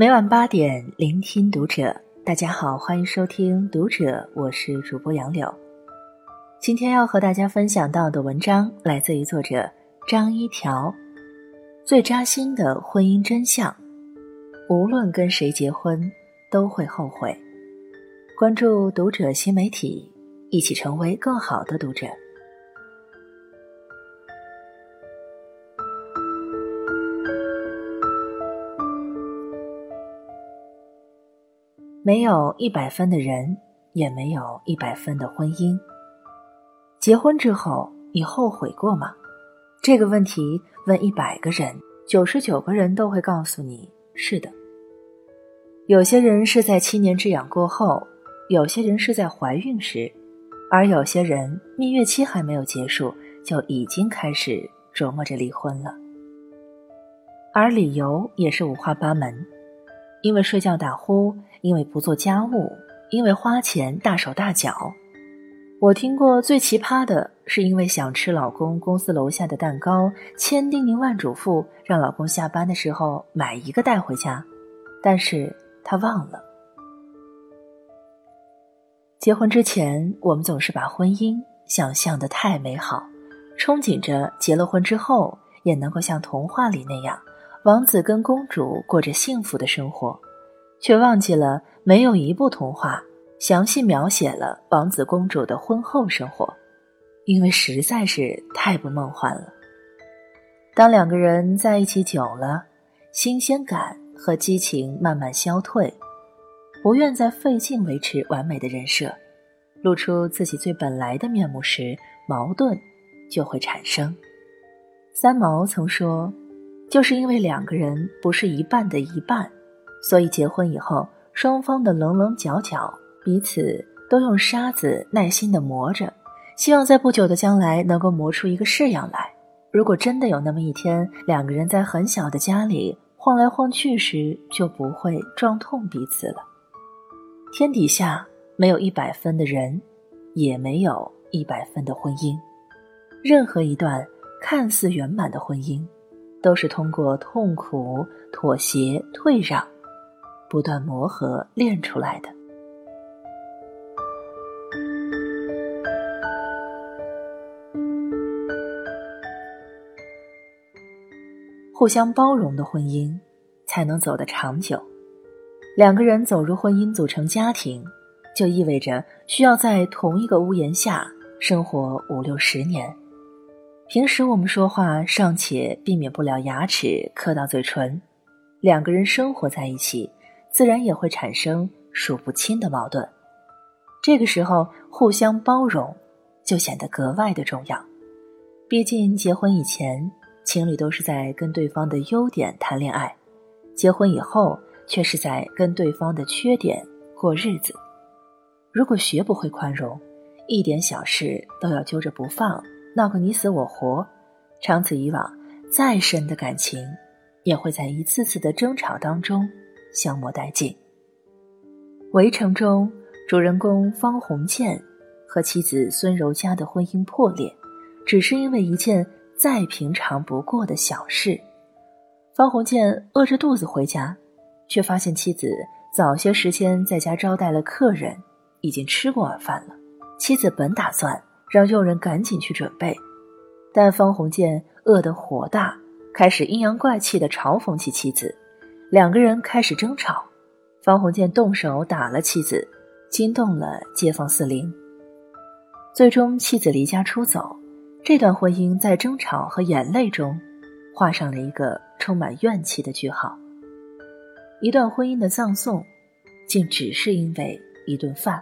每晚八点，聆听读者。大家好，欢迎收听《读者》，我是主播杨柳。今天要和大家分享到的文章来自于作者张一条。最扎心的婚姻真相，无论跟谁结婚，都会后悔。关注《读者》新媒体，一起成为更好的读者。没有一百分的人，也没有一百分的婚姻。结婚之后，你后悔过吗？这个问题问一百个人，九十九个人都会告诉你是的。有些人是在七年之痒过后，有些人是在怀孕时，而有些人蜜月期还没有结束，就已经开始琢磨着离婚了。而理由也是五花八门。因为睡觉打呼，因为不做家务，因为花钱大手大脚。我听过最奇葩的是，因为想吃老公公司楼下的蛋糕，千叮咛万嘱咐让老公下班的时候买一个带回家，但是他忘了。结婚之前，我们总是把婚姻想象的太美好，憧憬着结了婚之后也能够像童话里那样。王子跟公主过着幸福的生活，却忘记了没有一部童话详细描写了王子公主的婚后生活，因为实在是太不梦幻了。当两个人在一起久了，新鲜感和激情慢慢消退，不愿再费劲维持完美的人设，露出自己最本来的面目时，矛盾就会产生。三毛曾说。就是因为两个人不是一半的一半，所以结婚以后，双方的棱棱角角，彼此都用沙子耐心的磨着，希望在不久的将来能够磨出一个式样来。如果真的有那么一天，两个人在很小的家里晃来晃去时，就不会撞痛彼此了。天底下没有一百分的人，也没有一百分的婚姻。任何一段看似圆满的婚姻。都是通过痛苦、妥协、退让，不断磨合练出来的。互相包容的婚姻，才能走得长久。两个人走入婚姻，组成家庭，就意味着需要在同一个屋檐下生活五六十年。平时我们说话尚且避免不了牙齿磕到嘴唇，两个人生活在一起，自然也会产生数不清的矛盾。这个时候，互相包容就显得格外的重要。毕竟结婚以前，情侣都是在跟对方的优点谈恋爱；结婚以后，却是在跟对方的缺点过日子。如果学不会宽容，一点小事都要揪着不放。闹个你死我活，长此以往，再深的感情也会在一次次的争吵当中消磨殆尽。《围城》中，主人公方鸿渐和妻子孙柔嘉的婚姻破裂，只是因为一件再平常不过的小事。方鸿渐饿着肚子回家，却发现妻子早些时间在家招待了客人，已经吃过晚饭了。妻子本打算。让佣人赶紧去准备，但方鸿渐饿得火大，开始阴阳怪气地嘲讽起妻子，两个人开始争吵，方鸿渐动手打了妻子，惊动了街坊四邻，最终妻子离家出走，这段婚姻在争吵和眼泪中，画上了一个充满怨气的句号。一段婚姻的葬送，竟只是因为一顿饭。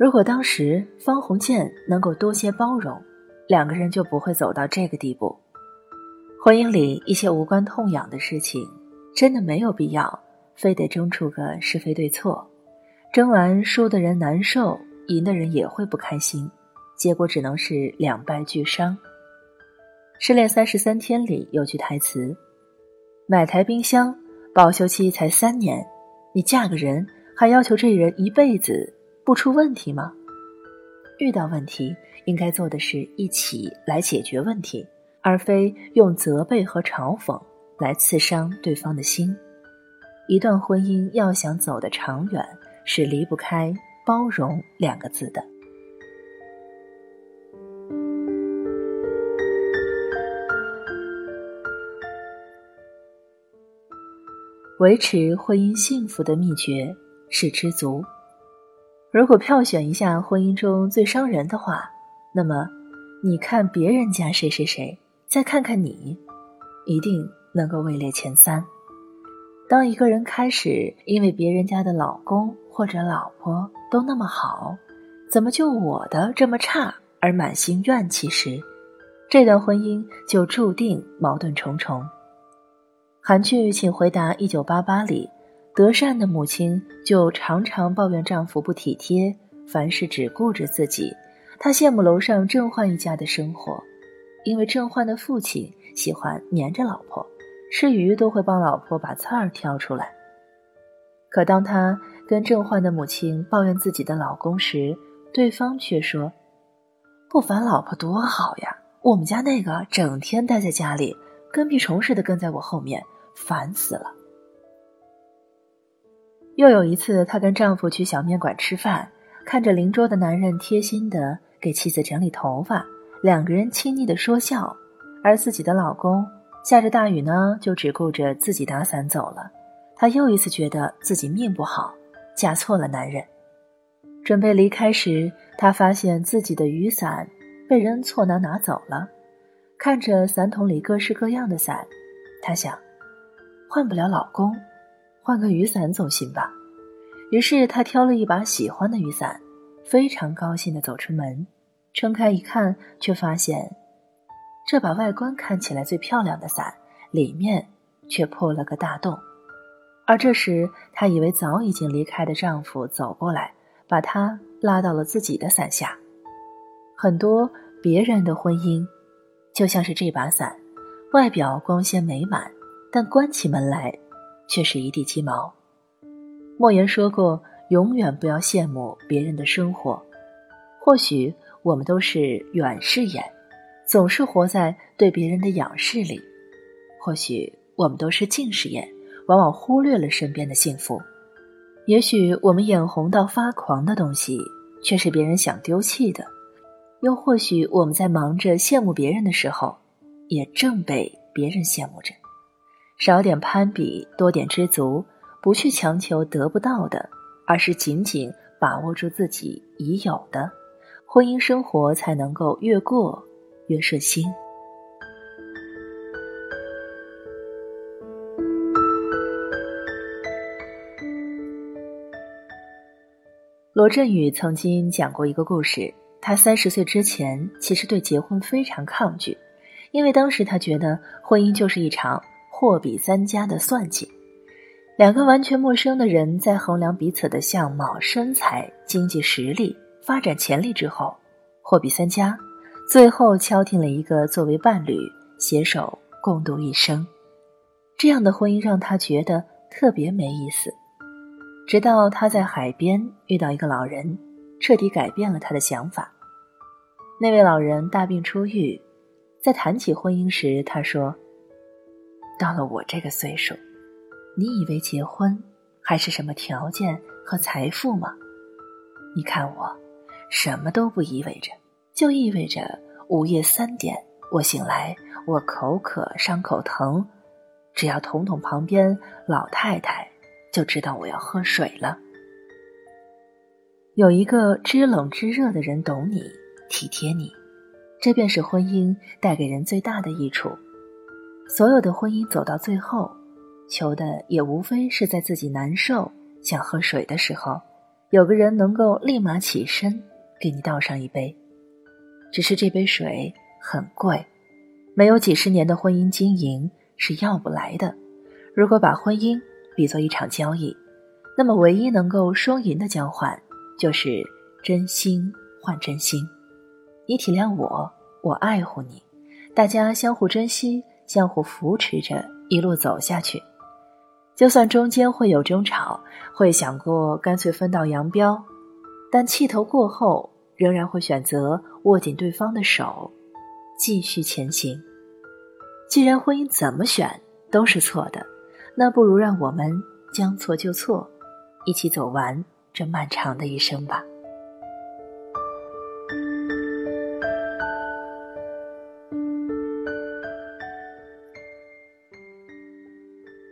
如果当时方鸿渐能够多些包容，两个人就不会走到这个地步。婚姻里一些无关痛痒的事情，真的没有必要非得争出个是非对错。争完输的人难受，赢的人也会不开心，结果只能是两败俱伤。《失恋三十三天》里有句台词：“买台冰箱，保修期才三年，你嫁个人还要求这人一辈子。”不出问题吗？遇到问题，应该做的是一起来解决问题，而非用责备和嘲讽来刺伤对方的心。一段婚姻要想走得长远，是离不开包容两个字的。维持婚姻幸福的秘诀是知足。如果票选一下婚姻中最伤人的话，那么，你看别人家谁谁谁，再看看你，一定能够位列前三。当一个人开始因为别人家的老公或者老婆都那么好，怎么就我的这么差而满心怨气时，这段婚姻就注定矛盾重重。韩剧《请回答一九八八》里，德善的母亲就常常抱怨丈夫不体贴，凡事只顾着自己。她羡慕楼上郑焕一家的生活，因为郑焕的父亲喜欢黏着老婆，吃鱼都会帮老婆把刺儿挑出来。可当她跟郑焕的母亲抱怨自己的老公时，对方却说：“不烦老婆多好呀，我们家那个整天待在家里。”跟屁虫似的跟在我后面，烦死了。又有一次，她跟丈夫去小面馆吃饭，看着邻桌的男人贴心的给妻子整理头发，两个人亲昵的说笑，而自己的老公下着大雨呢，就只顾着自己打伞走了。她又一次觉得自己命不好，嫁错了男人。准备离开时，她发现自己的雨伞被人错拿拿走了。看着伞桶里各式各样的伞，她想，换不了老公，换个雨伞总行吧。于是她挑了一把喜欢的雨伞，非常高兴地走出门。撑开一看，却发现，这把外观看起来最漂亮的伞，里面却破了个大洞。而这时，她以为早已经离开的丈夫走过来，把她拉到了自己的伞下。很多别人的婚姻。就像是这把伞，外表光鲜美满，但关起门来，却是一地鸡毛。莫言说过：“永远不要羡慕别人的生活。或许我们都是远视眼，总是活在对别人的仰视里；或许我们都是近视眼，往往忽略了身边的幸福。也许我们眼红到发狂的东西，却是别人想丢弃的。”又或许我们在忙着羡慕别人的时候，也正被别人羡慕着。少点攀比，多点知足，不去强求得不到的，而是紧紧把握住自己已有的，婚姻生活才能够越过越顺心。罗振宇曾经讲过一个故事。他三十岁之前，其实对结婚非常抗拒，因为当时他觉得婚姻就是一场货比三家的算计。两个完全陌生的人在衡量彼此的相貌、身材、经济实力、发展潜力之后，货比三家，最后敲定了一个作为伴侣，携手共度一生。这样的婚姻让他觉得特别没意思。直到他在海边遇到一个老人。彻底改变了他的想法。那位老人大病初愈，在谈起婚姻时，他说：“到了我这个岁数，你以为结婚还是什么条件和财富吗？你看我，什么都不意味着，就意味着午夜三点我醒来，我口渴伤口疼，只要捅捅旁边老太太，就知道我要喝水了。”有一个知冷知热的人懂你、体贴你，这便是婚姻带给人最大的益处。所有的婚姻走到最后，求的也无非是在自己难受、想喝水的时候，有个人能够立马起身给你倒上一杯。只是这杯水很贵，没有几十年的婚姻经营是要不来的。如果把婚姻比作一场交易，那么唯一能够双赢的交换。就是真心换真心，你体谅我，我爱护你，大家相互珍惜，相互扶持着一路走下去。就算中间会有争吵，会想过干脆分道扬镳，但气头过后，仍然会选择握紧对方的手，继续前行。既然婚姻怎么选都是错的，那不如让我们将错就错，一起走完这漫长的一生吧。